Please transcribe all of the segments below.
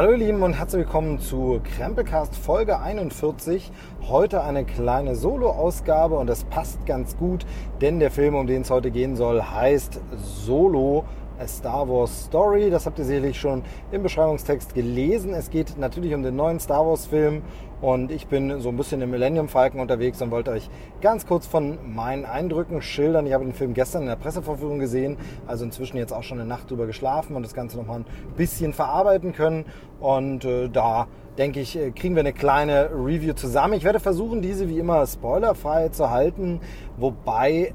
Hallo ihr Lieben und herzlich willkommen zu Krempelcast Folge 41. Heute eine kleine Solo-Ausgabe und das passt ganz gut, denn der Film, um den es heute gehen soll, heißt Solo A Star Wars Story. Das habt ihr sicherlich schon im Beschreibungstext gelesen. Es geht natürlich um den neuen Star Wars Film und ich bin so ein bisschen im Millennium Falcon unterwegs und wollte euch ganz kurz von meinen Eindrücken schildern. Ich habe den Film gestern in der Presseverführung gesehen, also inzwischen jetzt auch schon eine Nacht drüber geschlafen und das Ganze nochmal ein bisschen verarbeiten können. Und äh, da denke ich, äh, kriegen wir eine kleine Review zusammen. Ich werde versuchen, diese wie immer spoilerfrei zu halten, wobei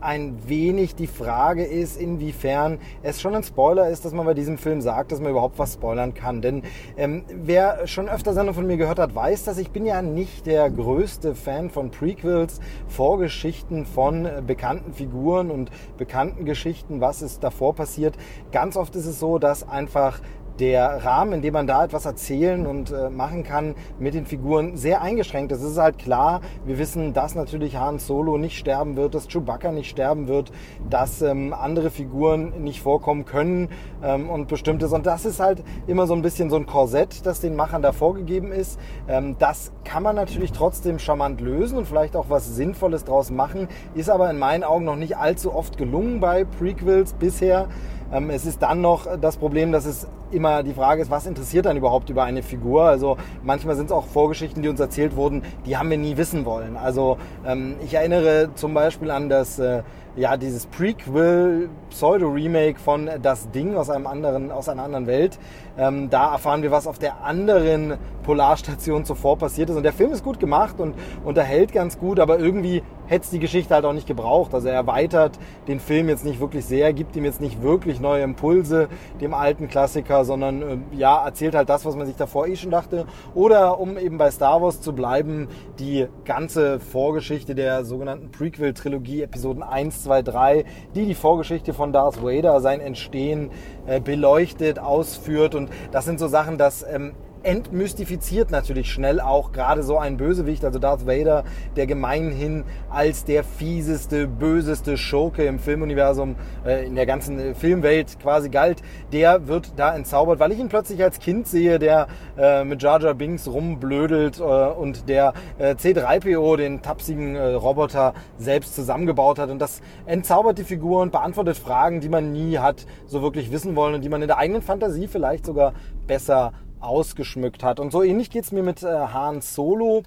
ein wenig die Frage ist, inwiefern es schon ein Spoiler ist, dass man bei diesem Film sagt, dass man überhaupt was spoilern kann. Denn ähm, wer schon öfter Sendung von mir gehört hat, weiß, dass ich bin ja nicht der größte Fan von Prequels, Vorgeschichten von äh, bekannten Figuren und bekannten Geschichten, was ist davor passiert. Ganz oft ist es so, dass einfach der Rahmen, in dem man da etwas erzählen und äh, machen kann mit den Figuren, sehr eingeschränkt ist. Es ist halt klar, wir wissen, dass natürlich Han Solo nicht sterben wird, dass Chewbacca nicht sterben wird, dass ähm, andere Figuren nicht vorkommen können ähm, und bestimmtes. Und das ist halt immer so ein bisschen so ein Korsett, das den Machern da vorgegeben ist. Ähm, das kann man natürlich trotzdem charmant lösen und vielleicht auch was Sinnvolles draus machen, ist aber in meinen Augen noch nicht allzu oft gelungen bei Prequels bisher. Ähm, es ist dann noch das Problem, dass es immer die Frage ist, was interessiert dann überhaupt über eine Figur? Also manchmal sind es auch Vorgeschichten, die uns erzählt wurden, die haben wir nie wissen wollen. Also ähm, ich erinnere zum Beispiel an das äh, ja, dieses Prequel, Pseudo-Remake von Das Ding aus, einem anderen, aus einer anderen Welt. Ähm, da erfahren wir, was auf der anderen Polarstation zuvor passiert ist. Und der Film ist gut gemacht und unterhält ganz gut, aber irgendwie hätte es die Geschichte halt auch nicht gebraucht. Also er erweitert den Film jetzt nicht wirklich sehr, gibt ihm jetzt nicht wirklich neue Impulse, dem alten Klassiker, sondern äh, ja, erzählt halt das, was man sich davor eh schon dachte. Oder um eben bei Star Wars zu bleiben, die ganze Vorgeschichte der sogenannten Prequel-Trilogie, Episoden 1, 2, 3, die die Vorgeschichte von Darth Vader, sein Entstehen äh, beleuchtet, ausführt. Und das sind so Sachen, dass ähm, entmystifiziert natürlich schnell auch gerade so ein Bösewicht, also Darth Vader, der gemeinhin als der fieseste, böseste Schurke im Filmuniversum, äh, in der ganzen äh, Filmwelt quasi galt, der wird da entzaubert, weil ich ihn plötzlich als Kind sehe, der äh, mit Jar Jar Binks rumblödelt äh, und der äh, C3PO, den tapsigen äh, Roboter, selbst zusammengebaut hat. Und das entzaubert die Figur und beantwortet Fragen, die man nie hat so wirklich wissen wollen und die man in der eigenen Fantasie vielleicht sogar besser ausgeschmückt hat. Und so ähnlich geht es mir mit äh, Han Solo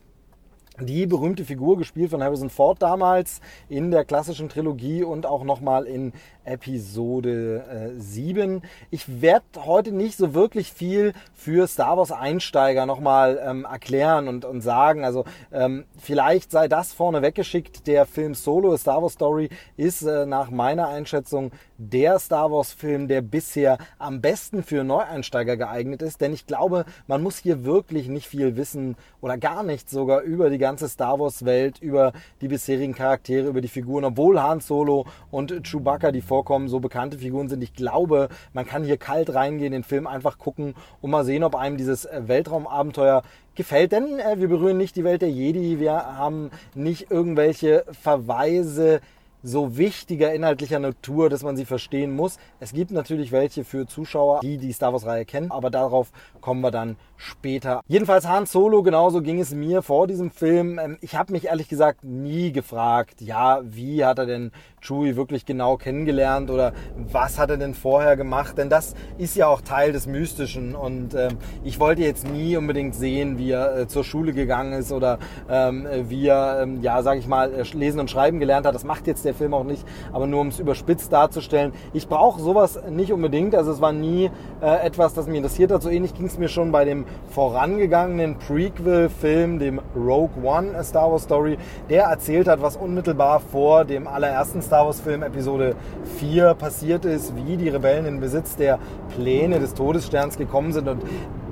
die berühmte Figur gespielt von Harrison Ford damals in der klassischen Trilogie und auch nochmal in Episode äh, 7. Ich werde heute nicht so wirklich viel für Star Wars Einsteiger nochmal ähm, erklären und, und sagen. Also ähm, vielleicht sei das vorne weggeschickt. Der Film Solo, Star Wars Story, ist äh, nach meiner Einschätzung der Star Wars Film, der bisher am besten für Neueinsteiger geeignet ist. Denn ich glaube, man muss hier wirklich nicht viel wissen oder gar nichts sogar über die ganze Star Wars Welt, über die bisherigen Charaktere, über die Figuren. Obwohl Han Solo und Chewbacca die vorkommen, so bekannte Figuren sind. Ich glaube, man kann hier kalt reingehen, den Film einfach gucken und mal sehen, ob einem dieses äh, Weltraumabenteuer gefällt. Denn äh, wir berühren nicht die Welt der Jedi, wir haben nicht irgendwelche Verweise so wichtiger inhaltlicher Natur, dass man sie verstehen muss. Es gibt natürlich welche für Zuschauer, die die Star Wars Reihe kennen, aber darauf kommen wir dann später. Jedenfalls Han Solo, genauso ging es mir vor diesem Film. Ähm, ich habe mich ehrlich gesagt nie gefragt, ja, wie hat er denn Chewie wirklich genau kennengelernt oder was hat er denn vorher gemacht? Denn das ist ja auch Teil des Mystischen und ähm, ich wollte jetzt nie unbedingt sehen, wie er äh, zur Schule gegangen ist oder ähm, wie er, ähm, ja, sag ich mal, äh, lesen und schreiben gelernt hat. Das macht jetzt der Film auch nicht, aber nur um es überspitzt darzustellen. Ich brauche sowas nicht unbedingt, also es war nie äh, etwas, das mich interessiert hat. So ähnlich ging es mir schon bei dem vorangegangenen Prequel-Film, dem Rogue One A Star Wars Story, der erzählt hat, was unmittelbar vor dem allerersten Star Wars Film Episode 4 passiert ist, wie die Rebellen in Besitz der Pläne des Todessterns gekommen sind und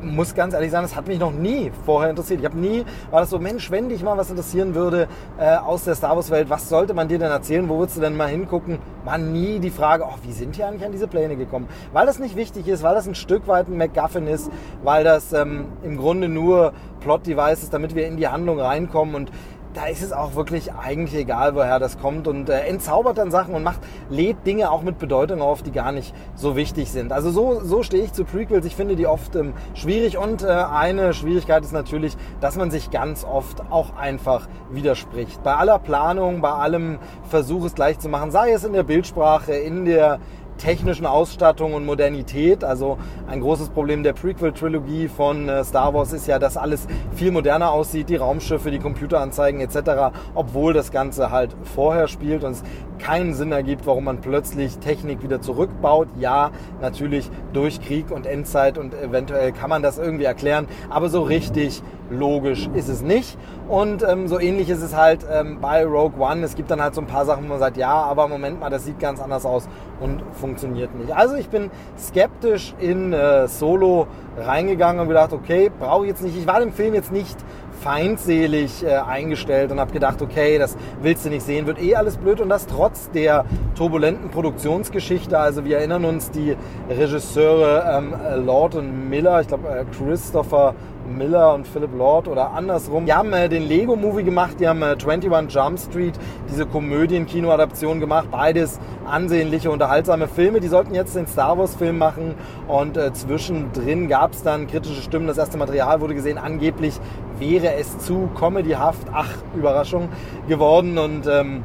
muss ganz ehrlich sagen, das hat mich noch nie vorher interessiert. Ich habe nie, war das so, Mensch, wenn dich mal was interessieren würde äh, aus der Star Wars Welt, was sollte man dir denn erzählen? Wo würdest du denn mal hingucken? War nie die Frage, oh, wie sind die eigentlich an diese Pläne gekommen? Weil das nicht wichtig ist, weil das ein Stück weit ein MacGuffin ist, weil das ähm, im Grunde nur Plot-Device ist, damit wir in die Handlung reinkommen und da ist es auch wirklich eigentlich egal, woher das kommt und äh, entzaubert dann Sachen und macht, lädt Dinge auch mit Bedeutung auf, die gar nicht so wichtig sind. Also so, so stehe ich zu Prequels. Ich finde die oft ähm, schwierig und äh, eine Schwierigkeit ist natürlich, dass man sich ganz oft auch einfach widerspricht. Bei aller Planung, bei allem Versuch es gleich zu machen, sei es in der Bildsprache, in der technischen Ausstattung und Modernität. Also ein großes Problem der Prequel-Trilogie von äh, Star Wars ist ja, dass alles viel moderner aussieht, die Raumschiffe, die Computeranzeigen etc., obwohl das Ganze halt vorher spielt und es keinen Sinn ergibt, warum man plötzlich Technik wieder zurückbaut. Ja, natürlich durch Krieg und Endzeit und eventuell kann man das irgendwie erklären, aber so richtig logisch ist es nicht. Und ähm, so ähnlich ist es halt ähm, bei Rogue One. Es gibt dann halt so ein paar Sachen, wo man sagt, ja, aber Moment mal, das sieht ganz anders aus und funktioniert nicht. Also ich bin skeptisch in äh, Solo reingegangen und gedacht, okay, brauche ich jetzt nicht. Ich war dem Film jetzt nicht feindselig äh, eingestellt und habe gedacht, okay, das willst du nicht sehen, wird eh alles blöd und das trotz der turbulenten Produktionsgeschichte. Also wir erinnern uns die Regisseure ähm, Lord und Miller, ich glaube äh, Christopher Miller und Philip Lord oder andersrum. Die haben äh, den Lego-Movie gemacht, die haben äh, 21 Jump Street, diese Komödien-Kino-Adaption gemacht. Beides ansehnliche, unterhaltsame Filme. Die sollten jetzt den Star Wars-Film machen und äh, zwischendrin gab es dann kritische Stimmen. Das erste Material wurde gesehen. Angeblich wäre es zu comedyhaft, ach, Überraschung, geworden und... Ähm,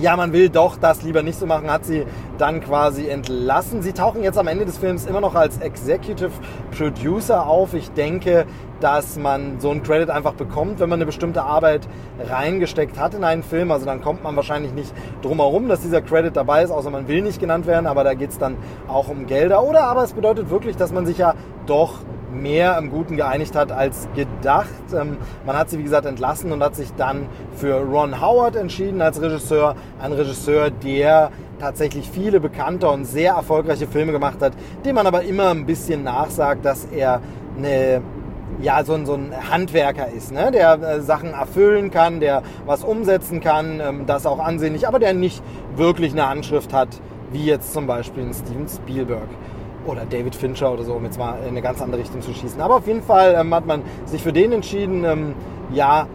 ja, man will doch das lieber nicht so machen, hat sie dann quasi entlassen. Sie tauchen jetzt am Ende des Films immer noch als Executive Producer auf. Ich denke, dass man so einen Credit einfach bekommt, wenn man eine bestimmte Arbeit reingesteckt hat in einen Film. Also dann kommt man wahrscheinlich nicht drum herum, dass dieser Credit dabei ist, außer man will nicht genannt werden, aber da geht es dann auch um Gelder. Oder aber es bedeutet wirklich, dass man sich ja doch mehr im Guten geeinigt hat als gedacht. Ähm, man hat sie, wie gesagt, entlassen und hat sich dann für Ron Howard entschieden als Regisseur. Ein Regisseur, der tatsächlich viele bekannte und sehr erfolgreiche Filme gemacht hat, dem man aber immer ein bisschen nachsagt, dass er eine ja, so ein, so ein Handwerker ist, ne? der äh, Sachen erfüllen kann, der was umsetzen kann, ähm, das auch ansehnlich, aber der nicht wirklich eine Handschrift hat, wie jetzt zum Beispiel ein Steven Spielberg oder David Fincher oder so, um jetzt mal in eine ganz andere Richtung zu schießen. Aber auf jeden Fall ähm, hat man sich für den entschieden. Ähm, ja,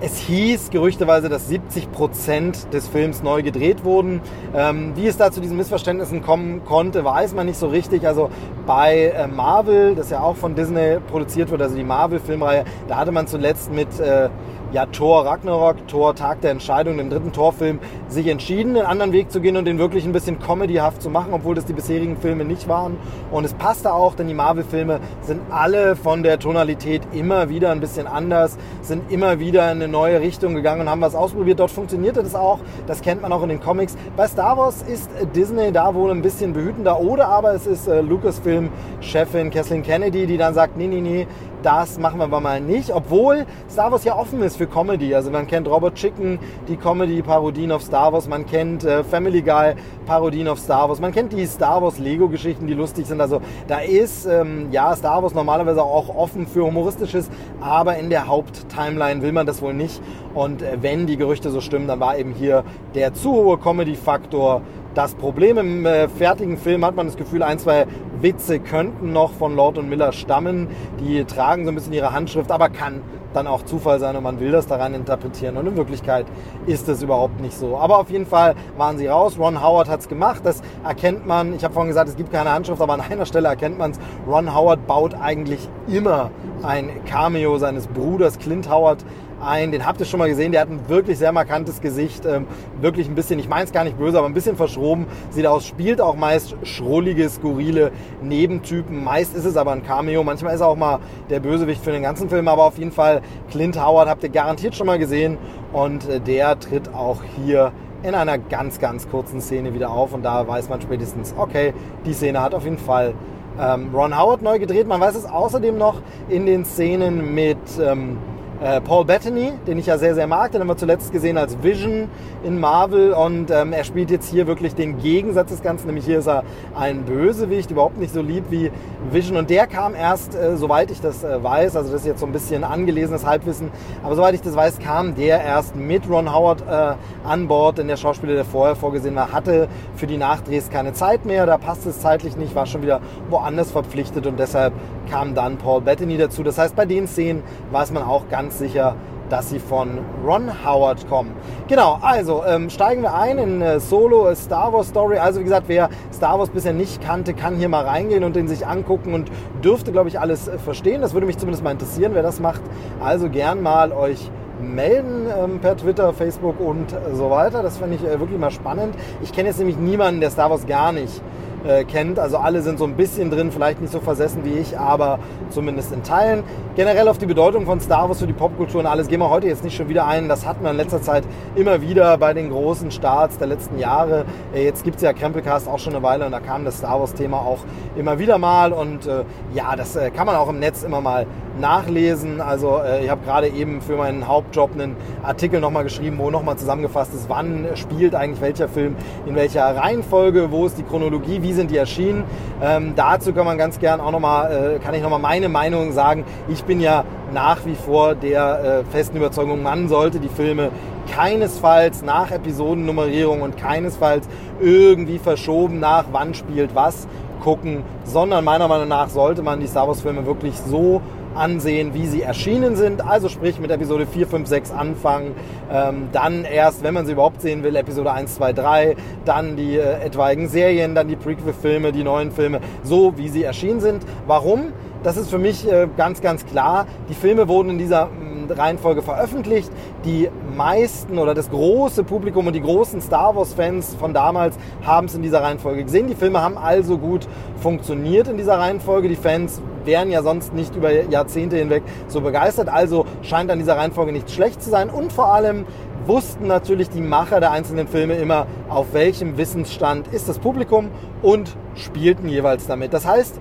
es hieß gerüchteweise, dass 70 Prozent des Films neu gedreht wurden. Ähm, wie es da zu diesen Missverständnissen kommen konnte, weiß man nicht so richtig. Also bei äh, Marvel, das ja auch von Disney produziert wird, also die Marvel-Filmreihe, da hatte man zuletzt mit äh, ja, Thor Ragnarok, Thor Tag der Entscheidung, dem dritten Torfilm, sich entschieden, einen anderen Weg zu gehen und den wirklich ein bisschen comedyhaft zu machen, obwohl das die bisherigen Filme nicht waren. Und es passte auch, denn die Marvel-Filme sind alle von der Tonalität immer wieder ein bisschen anders, sind immer wieder in eine neue Richtung gegangen und haben was ausprobiert. Dort funktionierte das auch. Das kennt man auch in den Comics. Bei Star Wars ist Disney da wohl ein bisschen behütender oder aber es ist äh, Lucasfilm-Chefin Kathleen Kennedy, die dann sagt, nee, nee, nee, das machen wir aber mal nicht, obwohl Star Wars ja offen ist für Comedy. Also man kennt Robert Chicken, die Comedy-Parodien auf Star Wars, man kennt äh, Family Guy, Parodien auf Star Wars, man kennt die Star Wars Lego-Geschichten, die lustig sind. Also da ist ähm, ja Star Wars normalerweise auch offen für humoristisches, aber in der Haupttimeline will man das wohl nicht. Und äh, wenn die Gerüchte so stimmen, dann war eben hier der zu hohe Comedy-Faktor das Problem im äh, fertigen Film hat man das Gefühl, ein, zwei Witze könnten noch von Lord und Miller stammen. Die tragen so ein bisschen ihre Handschrift, aber kann dann auch Zufall sein und man will das daran interpretieren. Und in Wirklichkeit ist es überhaupt nicht so. Aber auf jeden Fall waren sie raus. Ron Howard hat es gemacht. Das erkennt man. Ich habe vorhin gesagt, es gibt keine Handschrift, aber an einer Stelle erkennt man es. Ron Howard baut eigentlich immer ein Cameo seines Bruders Clint Howard ein, den habt ihr schon mal gesehen, der hat ein wirklich sehr markantes Gesicht, ähm, wirklich ein bisschen, ich meine es gar nicht böse, aber ein bisschen verschroben sieht aus, spielt auch meist schrullige, skurrile Nebentypen, meist ist es aber ein Cameo, manchmal ist er auch mal der Bösewicht für den ganzen Film, aber auf jeden Fall Clint Howard habt ihr garantiert schon mal gesehen und äh, der tritt auch hier in einer ganz, ganz kurzen Szene wieder auf und da weiß man spätestens, okay, die Szene hat auf jeden Fall ähm, Ron Howard neu gedreht. Man weiß es außerdem noch in den Szenen mit ähm, äh, Paul Bettany, den ich ja sehr, sehr mag. Den haben wir zuletzt gesehen als Vision in Marvel und ähm, er spielt jetzt hier wirklich den Gegensatz des Ganzen, nämlich hier ist er ein Bösewicht, überhaupt nicht so lieb wie Vision und der kam erst, äh, soweit ich das äh, weiß, also das ist jetzt so ein bisschen angelesenes Halbwissen, aber soweit ich das weiß, kam der erst mit Ron Howard äh, an Bord, denn der Schauspieler, der vorher vorgesehen war, hatte für die Nachdrehs keine Zeit mehr, da passte es zeitlich nicht, war schon wieder woanders verpflichtet und deshalb kam dann Paul Bettany dazu. Das heißt, bei den Szenen weiß man auch ganz sicher, dass sie von Ron Howard kommen. Genau, also ähm, steigen wir ein in äh, Solo Star Wars Story. Also wie gesagt, wer Star Wars bisher nicht kannte, kann hier mal reingehen und den sich angucken und dürfte, glaube ich, alles äh, verstehen. Das würde mich zumindest mal interessieren, wer das macht. Also gern mal euch melden ähm, per Twitter, Facebook und so weiter. Das fände ich äh, wirklich mal spannend. Ich kenne jetzt nämlich niemanden, der Star Wars gar nicht äh, kennt. Also alle sind so ein bisschen drin, vielleicht nicht so versessen wie ich, aber zumindest in Teilen. Generell auf die Bedeutung von Star Wars für die Popkultur und alles gehen wir heute jetzt nicht schon wieder ein. Das hatten wir in letzter Zeit immer wieder bei den großen Starts der letzten Jahre. Äh, jetzt gibt es ja Krempelcast auch schon eine Weile und da kam das Star Wars-Thema auch immer wieder mal. Und äh, ja, das äh, kann man auch im Netz immer mal nachlesen. Also äh, ich habe gerade eben für meinen Hauptjob einen Artikel nochmal geschrieben, wo nochmal zusammengefasst ist, wann spielt eigentlich welcher Film in welcher Reihenfolge, wo ist die Chronologie, wie sind die erschienen. Ähm, dazu kann man ganz gern auch nochmal, äh, kann ich nochmal meine Meinung sagen. Ich bin ja nach wie vor der äh, festen Überzeugung, man sollte die Filme keinesfalls nach Episodennummerierung und keinesfalls irgendwie verschoben nach wann spielt was gucken, sondern meiner Meinung nach sollte man die Star Wars Filme wirklich so ansehen, wie sie erschienen sind. Also sprich mit Episode 4, 5, 6 anfangen, ähm, dann erst, wenn man sie überhaupt sehen will, Episode 1, 2, 3, dann die äh, etwaigen Serien, dann die Prequel-Filme, die neuen Filme, so wie sie erschienen sind. Warum? Das ist für mich äh, ganz, ganz klar. Die Filme wurden in dieser Reihenfolge veröffentlicht. Die meisten oder das große Publikum und die großen Star Wars-Fans von damals haben es in dieser Reihenfolge gesehen. Die Filme haben also gut funktioniert in dieser Reihenfolge. Die Fans wären ja sonst nicht über Jahrzehnte hinweg so begeistert. Also scheint an dieser Reihenfolge nicht schlecht zu sein. Und vor allem wussten natürlich die Macher der einzelnen Filme immer, auf welchem Wissensstand ist das Publikum und spielten jeweils damit. Das heißt,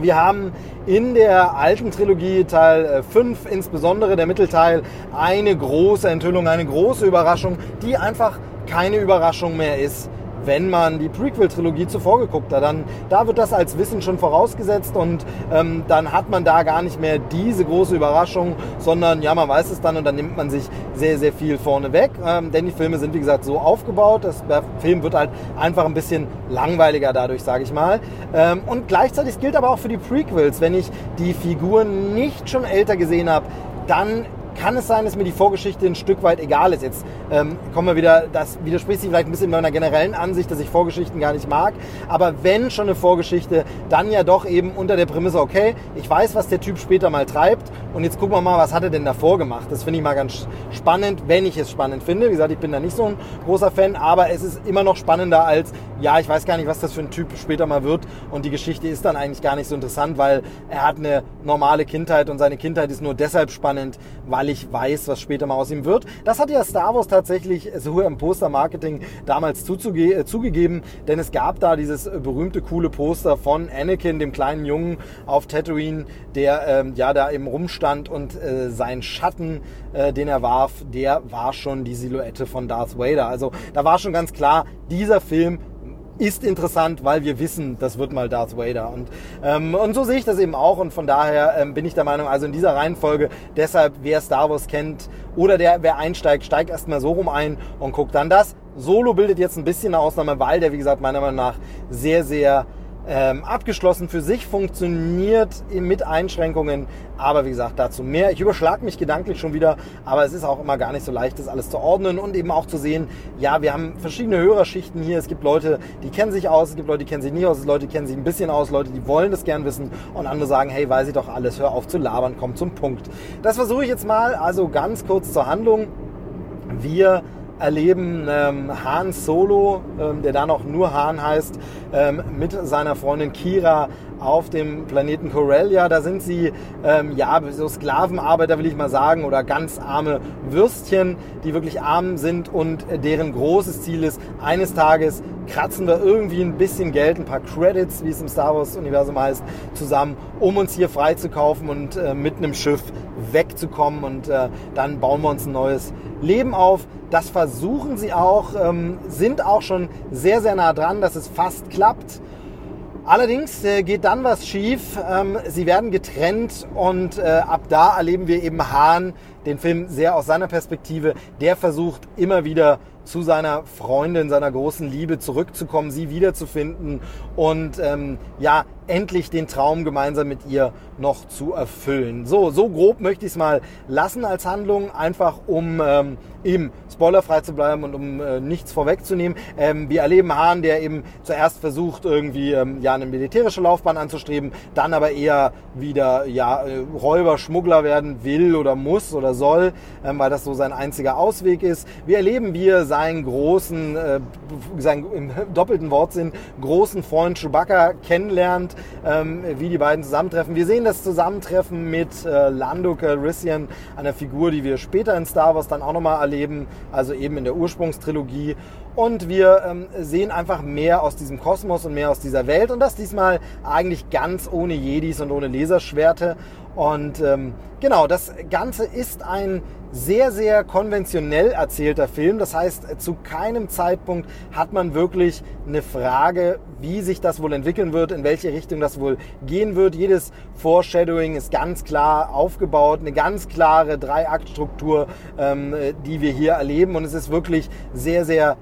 wir haben in der alten Trilogie Teil 5, äh, insbesondere der Mittelteil, eine große Enthüllung, eine große Überraschung, die einfach keine Überraschung mehr ist wenn man die Prequel-Trilogie zuvor geguckt hat. Dann, da wird das als Wissen schon vorausgesetzt und ähm, dann hat man da gar nicht mehr diese große Überraschung, sondern ja, man weiß es dann und dann nimmt man sich sehr, sehr viel vorne weg. Ähm, denn die Filme sind, wie gesagt, so aufgebaut. Das, der Film wird halt einfach ein bisschen langweiliger dadurch, sage ich mal. Ähm, und gleichzeitig gilt aber auch für die Prequels. Wenn ich die Figuren nicht schon älter gesehen habe, dann kann es sein, dass mir die Vorgeschichte ein Stück weit egal ist. Jetzt ähm, kommen wir wieder, das widerspricht sich vielleicht ein bisschen meiner generellen Ansicht, dass ich Vorgeschichten gar nicht mag. Aber wenn schon eine Vorgeschichte, dann ja doch eben unter der Prämisse, okay, ich weiß, was der Typ später mal treibt und jetzt gucken wir mal, was hat er denn davor gemacht. Das finde ich mal ganz spannend, wenn ich es spannend finde. Wie gesagt, ich bin da nicht so ein großer Fan, aber es ist immer noch spannender als, ja, ich weiß gar nicht, was das für ein Typ später mal wird und die Geschichte ist dann eigentlich gar nicht so interessant, weil er hat eine normale Kindheit und seine Kindheit ist nur deshalb spannend, weil ich weiß, was später mal aus ihm wird. Das hat ja Star Wars tatsächlich so im Poster-Marketing damals äh, zugegeben, denn es gab da dieses berühmte, coole Poster von Anakin, dem kleinen Jungen auf Tatooine, der ähm, ja da eben rumstand und äh, sein Schatten, äh, den er warf, der war schon die Silhouette von Darth Vader. Also da war schon ganz klar, dieser Film ist interessant, weil wir wissen, das wird mal Darth Vader. Und, ähm, und so sehe ich das eben auch. Und von daher ähm, bin ich der Meinung, also in dieser Reihenfolge, deshalb, wer Star Wars kennt oder der, wer einsteigt, steigt erstmal so rum ein und guckt dann das. Solo bildet jetzt ein bisschen eine Ausnahme, weil der, wie gesagt, meiner Meinung nach sehr, sehr ähm, abgeschlossen für sich funktioniert mit Einschränkungen. Aber wie gesagt, dazu mehr. Ich überschlage mich gedanklich schon wieder, aber es ist auch immer gar nicht so leicht, das alles zu ordnen und eben auch zu sehen, ja, wir haben verschiedene Hörerschichten hier. Es gibt Leute, die kennen sich aus, es gibt Leute, die kennen sich nicht aus, es gibt Leute, die kennen sich ein bisschen aus, Leute, die wollen das gern wissen und andere sagen, hey, weiß ich doch alles, hör auf zu labern, komm zum Punkt. Das versuche ich jetzt mal, also ganz kurz zur Handlung. Wir erleben ähm, Han Solo, ähm, der da noch nur Han heißt, ähm, mit seiner Freundin Kira auf dem Planeten Corellia. Da sind sie, ähm, ja, so Sklavenarbeiter will ich mal sagen, oder ganz arme Würstchen, die wirklich arm sind und deren großes Ziel ist, eines Tages kratzen wir irgendwie ein bisschen Geld, ein paar Credits, wie es im Star Wars-Universum heißt, zusammen, um uns hier freizukaufen und äh, mit einem Schiff wegzukommen. Und äh, dann bauen wir uns ein neues Leben auf. Das versuchen sie auch, ähm, sind auch schon sehr, sehr nah dran, dass es fast klappt. Allerdings äh, geht dann was schief. Ähm, sie werden getrennt und äh, ab da erleben wir eben Hahn, den Film sehr aus seiner Perspektive. Der versucht immer wieder zu seiner Freundin, seiner großen Liebe zurückzukommen, sie wiederzufinden und ähm, ja, endlich den Traum gemeinsam mit ihr noch zu erfüllen. So, so grob möchte ich es mal lassen als Handlung, einfach um ähm, eben spoilerfrei zu bleiben und um äh, nichts vorwegzunehmen. Ähm, wir erleben Hahn, der eben zuerst versucht, irgendwie ähm, ja eine militärische Laufbahn anzustreben, dann aber eher wieder ja äh, Räuber, Schmuggler werden will oder muss oder soll, ähm, weil das so sein einziger Ausweg ist. Wir erleben, wie er seinen großen, äh, seinen im doppelten Wortsinn großen Freund Chewbacca kennenlernt, ähm, wie die beiden zusammentreffen. Wir sehen das Zusammentreffen mit äh, Lando Calrissian, einer Figur, die wir später in Star Wars dann auch nochmal erleben, also eben in der Ursprungstrilogie. Und wir ähm, sehen einfach mehr aus diesem Kosmos und mehr aus dieser Welt. Und das diesmal eigentlich ganz ohne Jedis und ohne Laserschwerte. Und ähm, genau, das Ganze ist ein sehr, sehr konventionell erzählter Film. Das heißt, zu keinem Zeitpunkt hat man wirklich eine Frage, wie sich das wohl entwickeln wird, in welche Richtung das wohl gehen wird. Jedes Foreshadowing ist ganz klar aufgebaut, eine ganz klare Dreiaktstruktur, ähm, die wir hier erleben. Und es ist wirklich sehr, sehr,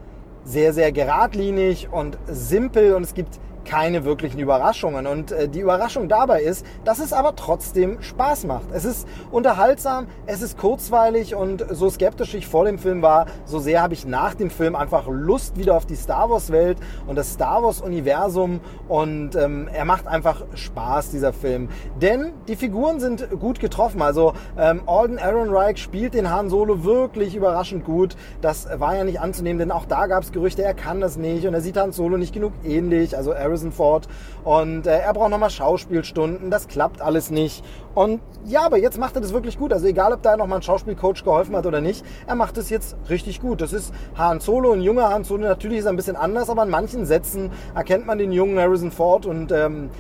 sehr, sehr geradlinig und simpel und es gibt keine wirklichen Überraschungen. Und äh, die Überraschung dabei ist, dass es aber trotzdem Spaß macht. Es ist unterhaltsam, es ist kurzweilig und so skeptisch ich vor dem Film war, so sehr habe ich nach dem Film einfach Lust wieder auf die Star Wars Welt und das Star Wars Universum und ähm, er macht einfach Spaß, dieser Film. Denn die Figuren sind gut getroffen. Also ähm, Alden Ehrenreich spielt den Han Solo wirklich überraschend gut. Das war ja nicht anzunehmen, denn auch da gab es Gerüchte, er kann das nicht und er sieht Han Solo nicht genug ähnlich. Also Aaron Harrison Ford. Und äh, er braucht nochmal Schauspielstunden. Das klappt alles nicht. Und ja, aber jetzt macht er das wirklich gut. Also egal, ob da nochmal ein Schauspielcoach geholfen hat oder nicht, er macht es jetzt richtig gut. Das ist Han Solo, ein junger Han Solo. Natürlich ist er ein bisschen anders, aber in manchen Sätzen erkennt man den jungen Harrison Ford und ähm,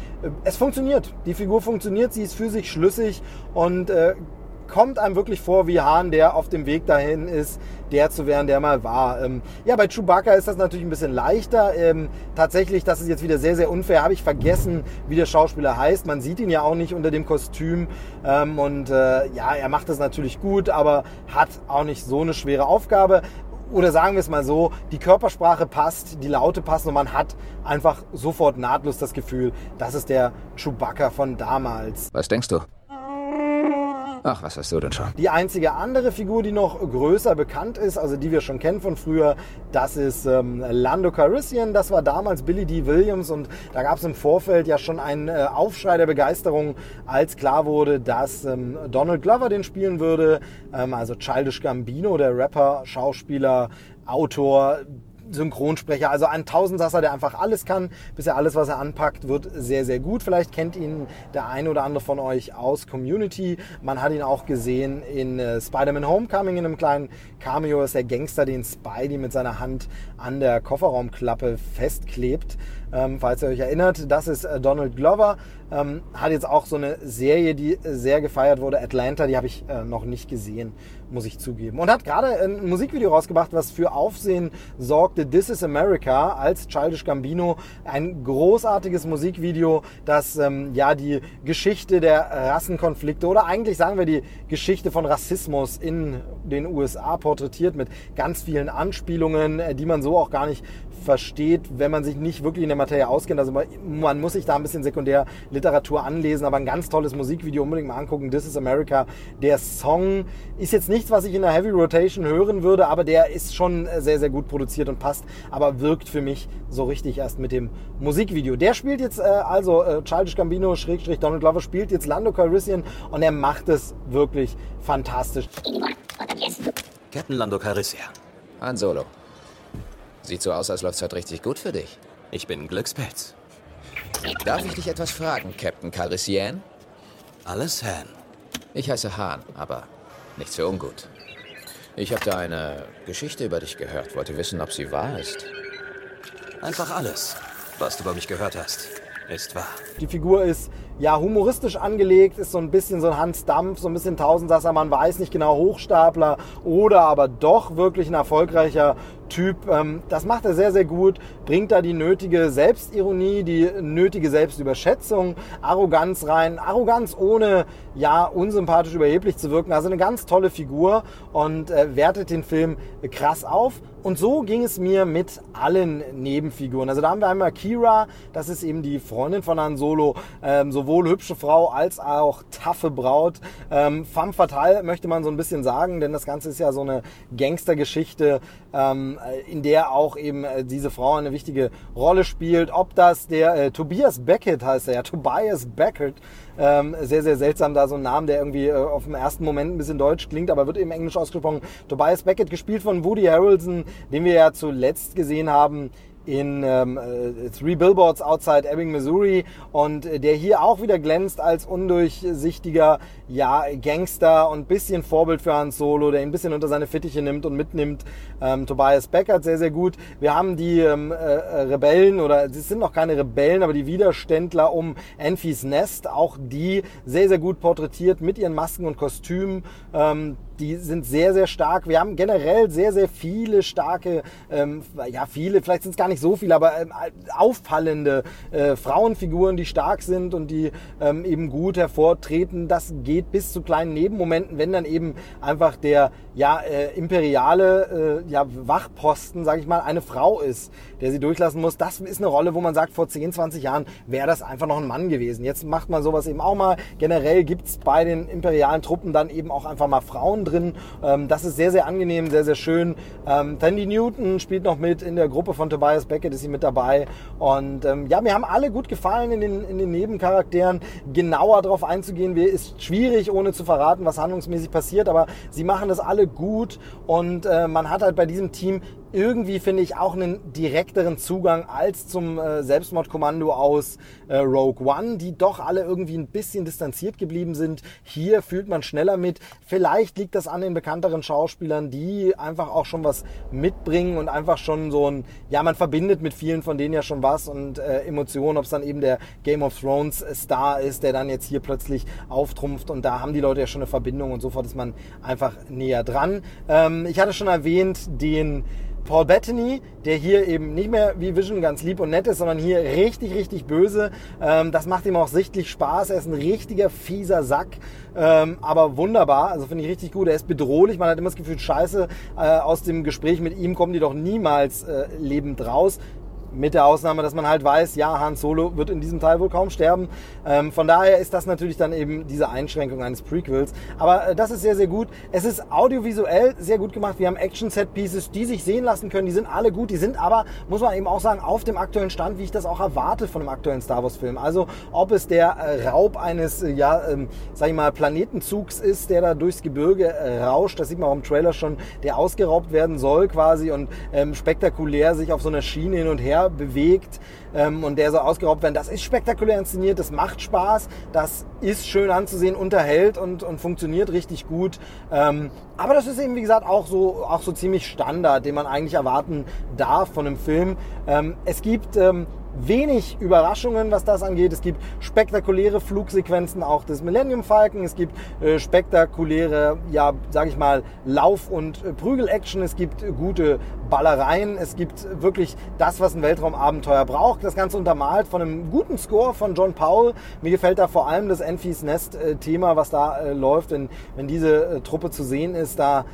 es funktioniert. Die Figur funktioniert, sie ist für sich schlüssig und äh, kommt einem wirklich vor wie Hahn, der auf dem Weg dahin ist, der zu werden, der mal war. Ähm, ja, bei Chewbacca ist das natürlich ein bisschen leichter. Ähm, tatsächlich, das ist jetzt wieder sehr, sehr unfair. Habe ich vergessen, wie der Schauspieler heißt. Man sieht ihn ja auch nicht unter dem Kostüm. Ähm, und äh, ja, er macht das natürlich gut, aber hat auch nicht so eine schwere Aufgabe oder sagen wir es mal so, die Körpersprache passt, die Laute passen und man hat einfach sofort nahtlos das Gefühl, das ist der Chewbacca von damals. Was denkst du? Ach, was hast du denn schon? Die einzige andere Figur, die noch größer bekannt ist, also die wir schon kennen von früher, das ist ähm, Lando Calrissian. Das war damals Billy D. Williams und da gab es im Vorfeld ja schon einen äh, Aufschrei der Begeisterung, als klar wurde, dass ähm, Donald Glover den spielen würde. Ähm, also Childish Gambino, der Rapper, Schauspieler, Autor, Synchronsprecher, also ein Tausendsasser, der einfach alles kann. Bisher alles, was er anpackt, wird sehr, sehr gut. Vielleicht kennt ihn der eine oder andere von euch aus Community. Man hat ihn auch gesehen in äh, Spider-Man Homecoming in einem kleinen Cameo. ist der Gangster, den Spidey mit seiner Hand an der Kofferraumklappe festklebt. Ähm, falls ihr euch erinnert, das ist äh, Donald Glover. Ähm, hat jetzt auch so eine Serie, die sehr gefeiert wurde, Atlanta, die habe ich äh, noch nicht gesehen, muss ich zugeben. Und hat gerade ein Musikvideo rausgebracht, was für Aufsehen sorgte. This is America als Childish Gambino. Ein großartiges Musikvideo, das ähm, ja die Geschichte der Rassenkonflikte oder eigentlich sagen wir die Geschichte von Rassismus in den USA porträtiert mit ganz vielen Anspielungen, äh, die man so auch gar nicht versteht, wenn man sich nicht wirklich in der Materie auskennt. Also man muss sich da ein bisschen Sekundärliteratur anlesen, aber ein ganz tolles Musikvideo unbedingt mal angucken. This is America. Der Song ist jetzt nichts, was ich in der Heavy Rotation hören würde, aber der ist schon sehr, sehr gut produziert und passt, aber wirkt für mich so richtig erst mit dem Musikvideo. Der spielt jetzt äh, also äh, Childish Gambino, Schrägstrich Donald Glover spielt jetzt Lando Calrissian und er macht es wirklich fantastisch. Captain Lando Calrissian. Han Solo. Sieht so aus, als läuft's heute richtig gut für dich. Ich bin Glückspilz. Darf ich dich etwas fragen, Captain Calrissian? Alles Han. Ich heiße Hahn, aber nichts für ungut. Ich habe da eine Geschichte über dich gehört, wollte wissen, ob sie wahr ist. Einfach alles, was du über mich gehört hast, ist wahr. Die Figur ist ja, humoristisch angelegt, ist so ein bisschen so ein Hans Dampf, so ein bisschen Tausendsasser, man weiß nicht genau, Hochstapler oder aber doch wirklich ein erfolgreicher Typ. Ähm, das macht er sehr, sehr gut, bringt da die nötige Selbstironie, die nötige Selbstüberschätzung, Arroganz rein. Arroganz ohne, ja, unsympathisch überheblich zu wirken. Also eine ganz tolle Figur und äh, wertet den Film krass auf. Und so ging es mir mit allen Nebenfiguren. Also da haben wir einmal Kira, das ist eben die Freundin von Han Solo, ähm, sowohl hübsche Frau als auch taffe Braut. Ähm, femme fatale möchte man so ein bisschen sagen, denn das Ganze ist ja so eine Gangstergeschichte, ähm, in der auch eben äh, diese Frau eine wichtige Rolle spielt. Ob das der äh, Tobias Beckett heißt er ja, Tobias Beckett, ähm, sehr, sehr seltsam, da so ein Name, der irgendwie äh, auf dem ersten Moment ein bisschen deutsch klingt, aber wird eben englisch ausgesprochen. Tobias Beckett, gespielt von Woody Harrelson, den wir ja zuletzt gesehen haben in ähm, äh, Three Billboards Outside Ebbing, Missouri und äh, der hier auch wieder glänzt als undurchsichtiger ja, Gangster und bisschen Vorbild für Hans Solo, der ihn ein bisschen unter seine Fittiche nimmt und mitnimmt. Ähm, Tobias Beckert sehr, sehr gut. Wir haben die ähm, äh, Rebellen oder es sind noch keine Rebellen, aber die Widerständler um Enfys Nest, auch die sehr, sehr gut porträtiert mit ihren Masken und Kostümen. Ähm, die sind sehr, sehr stark. Wir haben generell sehr, sehr viele starke, ähm, ja viele, vielleicht sind es gar nicht so viele, aber ähm, auffallende äh, Frauenfiguren, die stark sind und die ähm, eben gut hervortreten. Das geht bis zu kleinen Nebenmomenten, wenn dann eben einfach der ja, äh, imperiale äh, ja, Wachposten, sage ich mal, eine Frau ist, der sie durchlassen muss. Das ist eine Rolle, wo man sagt, vor 10, 20 Jahren wäre das einfach noch ein Mann gewesen. Jetzt macht man sowas eben auch mal. Generell gibt's bei den imperialen Truppen dann eben auch einfach mal Frauen drin. Ähm, das ist sehr, sehr angenehm, sehr, sehr schön. Ähm, Tandy Newton spielt noch mit in der Gruppe von Tobias Beckett, ist sie mit dabei. Und ähm, ja, mir haben alle gut gefallen in den, in den Nebencharakteren. Genauer darauf einzugehen, ist schwierig, ohne zu verraten, was handlungsmäßig passiert. Aber sie machen das alle gut und äh, man hat halt bei diesem Team irgendwie finde ich auch einen direkteren Zugang als zum äh, Selbstmordkommando aus äh, Rogue One, die doch alle irgendwie ein bisschen distanziert geblieben sind. Hier fühlt man schneller mit. Vielleicht liegt das an den bekannteren Schauspielern, die einfach auch schon was mitbringen und einfach schon so ein, ja, man verbindet mit vielen von denen ja schon was und äh, Emotionen, ob es dann eben der Game of Thrones Star ist, der dann jetzt hier plötzlich auftrumpft und da haben die Leute ja schon eine Verbindung und sofort ist man einfach näher dran. Ähm, ich hatte schon erwähnt, den Paul Bettany, der hier eben nicht mehr wie Vision ganz lieb und nett ist, sondern hier richtig, richtig böse. Ähm, das macht ihm auch sichtlich Spaß. Er ist ein richtiger fieser Sack, ähm, aber wunderbar. Also finde ich richtig gut. Er ist bedrohlich. Man hat immer das Gefühl, scheiße, äh, aus dem Gespräch mit ihm kommen die doch niemals äh, lebend raus. Mit der Ausnahme, dass man halt weiß, ja, Han Solo wird in diesem Teil wohl kaum sterben. Ähm, von daher ist das natürlich dann eben diese Einschränkung eines Prequels. Aber äh, das ist sehr, sehr gut. Es ist audiovisuell sehr gut gemacht. Wir haben Action-Set-Pieces, die sich sehen lassen können. Die sind alle gut. Die sind aber, muss man eben auch sagen, auf dem aktuellen Stand, wie ich das auch erwarte von einem aktuellen Star Wars-Film. Also, ob es der äh, Raub eines, äh, ja, ähm, sag ich mal, Planetenzugs ist, der da durchs Gebirge äh, rauscht. Das sieht man auch im Trailer schon, der ausgeraubt werden soll quasi und ähm, spektakulär sich auf so einer Schiene hin und her bewegt ähm, und der soll ausgeraubt werden. Das ist spektakulär inszeniert, das macht Spaß, das ist schön anzusehen, unterhält und, und funktioniert richtig gut. Ähm, aber das ist eben, wie gesagt, auch so, auch so ziemlich Standard, den man eigentlich erwarten darf von einem Film. Ähm, es gibt ähm, wenig Überraschungen, was das angeht. Es gibt spektakuläre Flugsequenzen auch des Millennium Falcon. Es gibt äh, spektakuläre, ja, sag ich mal, Lauf- und äh, Prügel-Action. Es gibt gute Ballereien. Es gibt wirklich das, was ein Weltraumabenteuer braucht. Das Ganze untermalt von einem guten Score von John Powell. Mir gefällt da vor allem das Enfys Nest-Thema, was da äh, läuft, wenn, wenn diese äh, Truppe zu sehen ist. Da,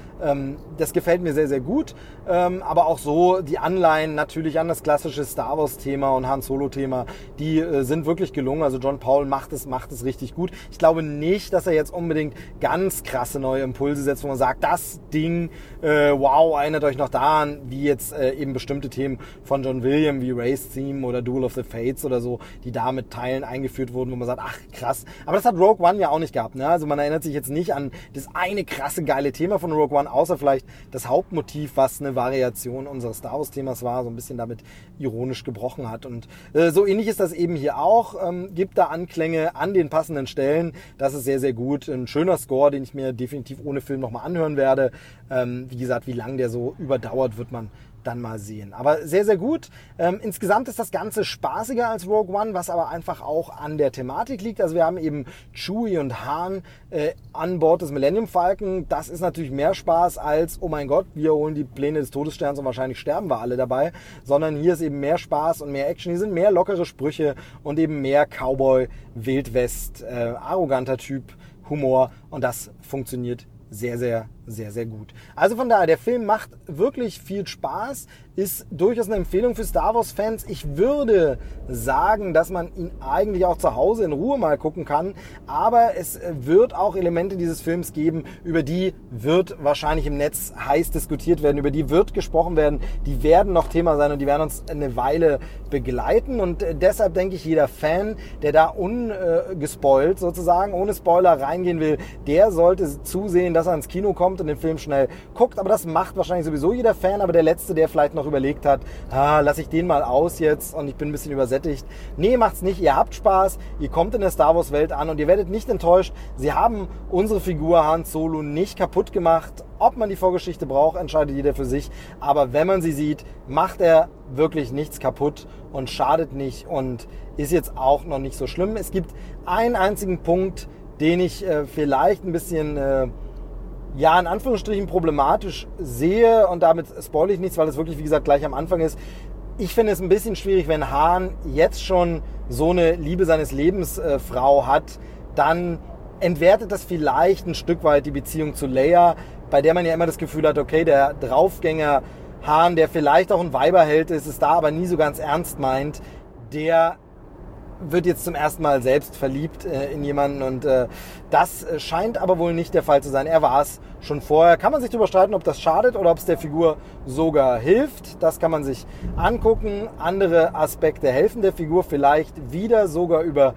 das gefällt mir sehr, sehr gut. Ähm, aber auch so die Anleihen natürlich an das klassische Star Wars-Thema und Han Solo-Thema, die äh, sind wirklich gelungen. Also John Paul macht es, macht es richtig gut. Ich glaube nicht, dass er jetzt unbedingt ganz krasse neue Impulse setzt, wo man sagt, das Ding, äh, wow, erinnert euch noch daran, wie jetzt äh, eben bestimmte Themen von John William wie Race Theme oder Duel of the Fates oder so, die da mit Teilen eingeführt wurden, wo man sagt, ach krass. Aber das hat Rogue One ja auch nicht gehabt. Ne? Also man erinnert sich jetzt nicht an das eine krasse geile Thema von Rogue One, außer vielleicht das Hauptmotiv, was eine Variation unseres Star Wars Themas war, so ein bisschen damit ironisch gebrochen hat. Und äh, so ähnlich ist das eben hier auch. Ähm, gibt da Anklänge an den passenden Stellen. Das ist sehr, sehr gut. Ein schöner Score, den ich mir definitiv ohne Film nochmal anhören werde. Ähm, wie gesagt, wie lang der so überdauert, wird man dann mal sehen. Aber sehr, sehr gut. Ähm, insgesamt ist das Ganze spaßiger als Rogue One, was aber einfach auch an der Thematik liegt. Also wir haben eben Chewie und Han äh, an Bord des Millennium Falcon. Das ist natürlich mehr Spaß als, oh mein Gott, wir holen die Pläne des Todessterns und wahrscheinlich sterben wir alle dabei. Sondern hier ist eben mehr Spaß und mehr Action. Hier sind mehr lockere Sprüche und eben mehr Cowboy, Wildwest, äh, arroganter Typ, Humor. Und das funktioniert sehr, sehr, sehr, sehr gut. Also von daher, der Film macht wirklich viel Spaß ist durchaus eine Empfehlung für Star Wars-Fans. Ich würde sagen, dass man ihn eigentlich auch zu Hause in Ruhe mal gucken kann. Aber es wird auch Elemente dieses Films geben, über die wird wahrscheinlich im Netz heiß diskutiert werden, über die wird gesprochen werden. Die werden noch Thema sein und die werden uns eine Weile begleiten. Und deshalb denke ich, jeder Fan, der da ungespoilt sozusagen, ohne Spoiler reingehen will, der sollte zusehen, dass er ins Kino kommt und den Film schnell guckt. Aber das macht wahrscheinlich sowieso jeder Fan. Aber der Letzte, der vielleicht noch überlegt hat, ah, lasse ich den mal aus jetzt und ich bin ein bisschen übersättigt. Nee, macht's nicht. Ihr habt Spaß, ihr kommt in der Star Wars Welt an und ihr werdet nicht enttäuscht. Sie haben unsere Figur Han Solo nicht kaputt gemacht. Ob man die Vorgeschichte braucht, entscheidet jeder für sich. Aber wenn man sie sieht, macht er wirklich nichts kaputt und schadet nicht und ist jetzt auch noch nicht so schlimm. Es gibt einen einzigen Punkt, den ich äh, vielleicht ein bisschen äh, ja, in Anführungsstrichen problematisch sehe und damit spoil ich nichts, weil es wirklich, wie gesagt, gleich am Anfang ist. Ich finde es ein bisschen schwierig, wenn Hahn jetzt schon so eine Liebe seines Lebens äh, Frau hat, dann entwertet das vielleicht ein Stück weit die Beziehung zu Leia, bei der man ja immer das Gefühl hat, okay, der Draufgänger Hahn, der vielleicht auch ein Weiberheld ist, es da aber nie so ganz ernst meint, der wird jetzt zum ersten Mal selbst verliebt äh, in jemanden und äh, das äh, scheint aber wohl nicht der Fall zu sein. Er war es schon vorher. Kann man sich darüber streiten, ob das schadet oder ob es der Figur sogar hilft. Das kann man sich angucken. Andere Aspekte helfen der Figur vielleicht wieder sogar über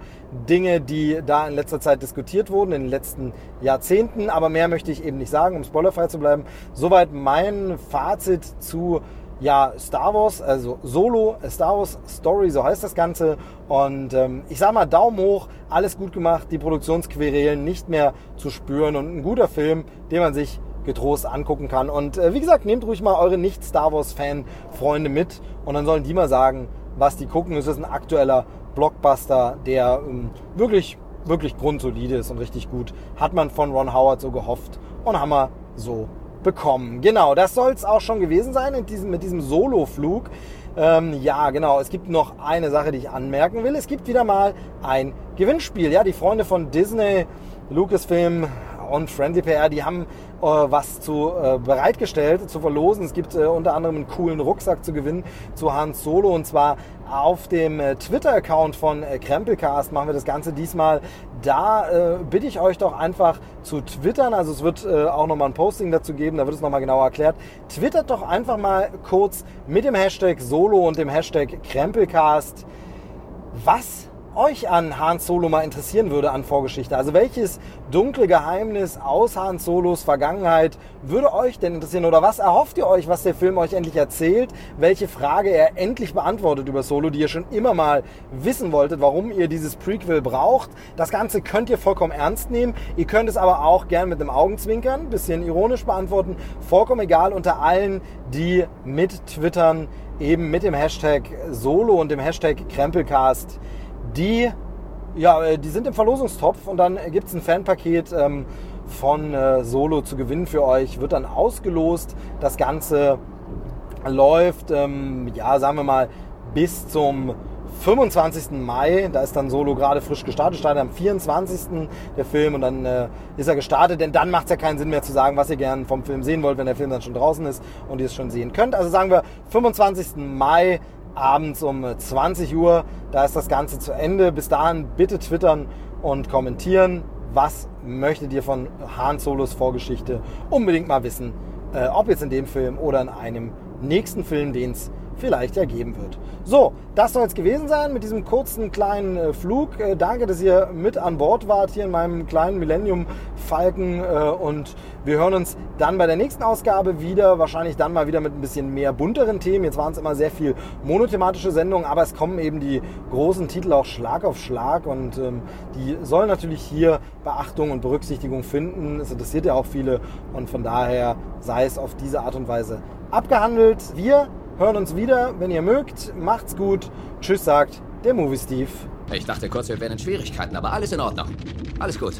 Dinge, die da in letzter Zeit diskutiert wurden, in den letzten Jahrzehnten. Aber mehr möchte ich eben nicht sagen, um spoilerfrei zu bleiben. Soweit mein Fazit zu ja, Star Wars, also Solo, Star Wars Story, so heißt das Ganze. Und ähm, ich sag mal, Daumen hoch, alles gut gemacht, die Produktionsquerelen nicht mehr zu spüren und ein guter Film, den man sich getrost angucken kann. Und äh, wie gesagt, nehmt ruhig mal eure Nicht-Star Wars-Fan-Freunde mit und dann sollen die mal sagen, was die gucken. Es ist ein aktueller Blockbuster, der ähm, wirklich, wirklich grundsolide ist und richtig gut. Hat man von Ron Howard so gehofft und haben wir so bekommen. Genau, das soll es auch schon gewesen sein in diesem, mit diesem Solo-Flug. Ähm, ja, genau. Es gibt noch eine Sache, die ich anmerken will. Es gibt wieder mal ein Gewinnspiel. Ja, die Freunde von Disney, Lucasfilm und Friendly PR, die haben äh, was zu äh, bereitgestellt zu verlosen. Es gibt äh, unter anderem einen coolen Rucksack zu gewinnen zu Hans Solo und zwar auf dem äh, Twitter-Account von äh, Krempelcast machen wir das Ganze diesmal. Da äh, bitte ich euch doch einfach zu twittern. Also es wird auch nochmal ein Posting dazu geben, da wird es nochmal genauer erklärt. Twittert doch einfach mal kurz mit dem Hashtag Solo und dem Hashtag Krempelcast. Was euch an Han Solo mal interessieren würde an Vorgeschichte. Also welches dunkle Geheimnis aus Han Solos Vergangenheit würde euch denn interessieren? Oder was erhofft ihr euch, was der Film euch endlich erzählt? Welche Frage er endlich beantwortet über Solo, die ihr schon immer mal wissen wolltet, warum ihr dieses Prequel braucht? Das Ganze könnt ihr vollkommen ernst nehmen. Ihr könnt es aber auch gern mit einem Augenzwinkern, bisschen ironisch beantworten. Vollkommen egal unter allen, die mit twittern, eben mit dem Hashtag Solo und dem Hashtag Krempelcast die, ja, äh, die sind im Verlosungstopf und dann gibt es ein Fanpaket ähm, von äh, Solo zu gewinnen für euch. Wird dann ausgelost. Das Ganze läuft, ähm, ja, sagen wir mal, bis zum 25. Mai, da ist dann Solo gerade frisch gestartet, startet am 24. der Film und dann äh, ist er gestartet, denn dann macht es ja keinen Sinn mehr zu sagen, was ihr gerne vom Film sehen wollt, wenn der Film dann schon draußen ist und ihr es schon sehen könnt. Also sagen wir 25. Mai abends um 20 Uhr. Da ist das Ganze zu Ende. Bis dahin bitte twittern und kommentieren. Was möchtet ihr von Han Solos Vorgeschichte unbedingt mal wissen? Äh, ob jetzt in dem Film oder in einem nächsten Film, den es vielleicht ergeben wird. So, das soll es gewesen sein mit diesem kurzen kleinen äh, Flug. Äh, danke, dass ihr mit an Bord wart hier in meinem kleinen Millennium Falken äh, und wir hören uns dann bei der nächsten Ausgabe wieder. Wahrscheinlich dann mal wieder mit ein bisschen mehr bunteren Themen. Jetzt waren es immer sehr viel monothematische Sendungen, aber es kommen eben die großen Titel auch Schlag auf Schlag und ähm, die sollen natürlich hier Beachtung und Berücksichtigung finden. Es interessiert ja auch viele und von daher sei es auf diese Art und Weise abgehandelt. Wir hören uns wieder, wenn ihr mögt. Macht's gut. Tschüss, sagt der Movie Steve. Ich dachte kurz, wir wären in Schwierigkeiten, aber alles in Ordnung. Alles gut.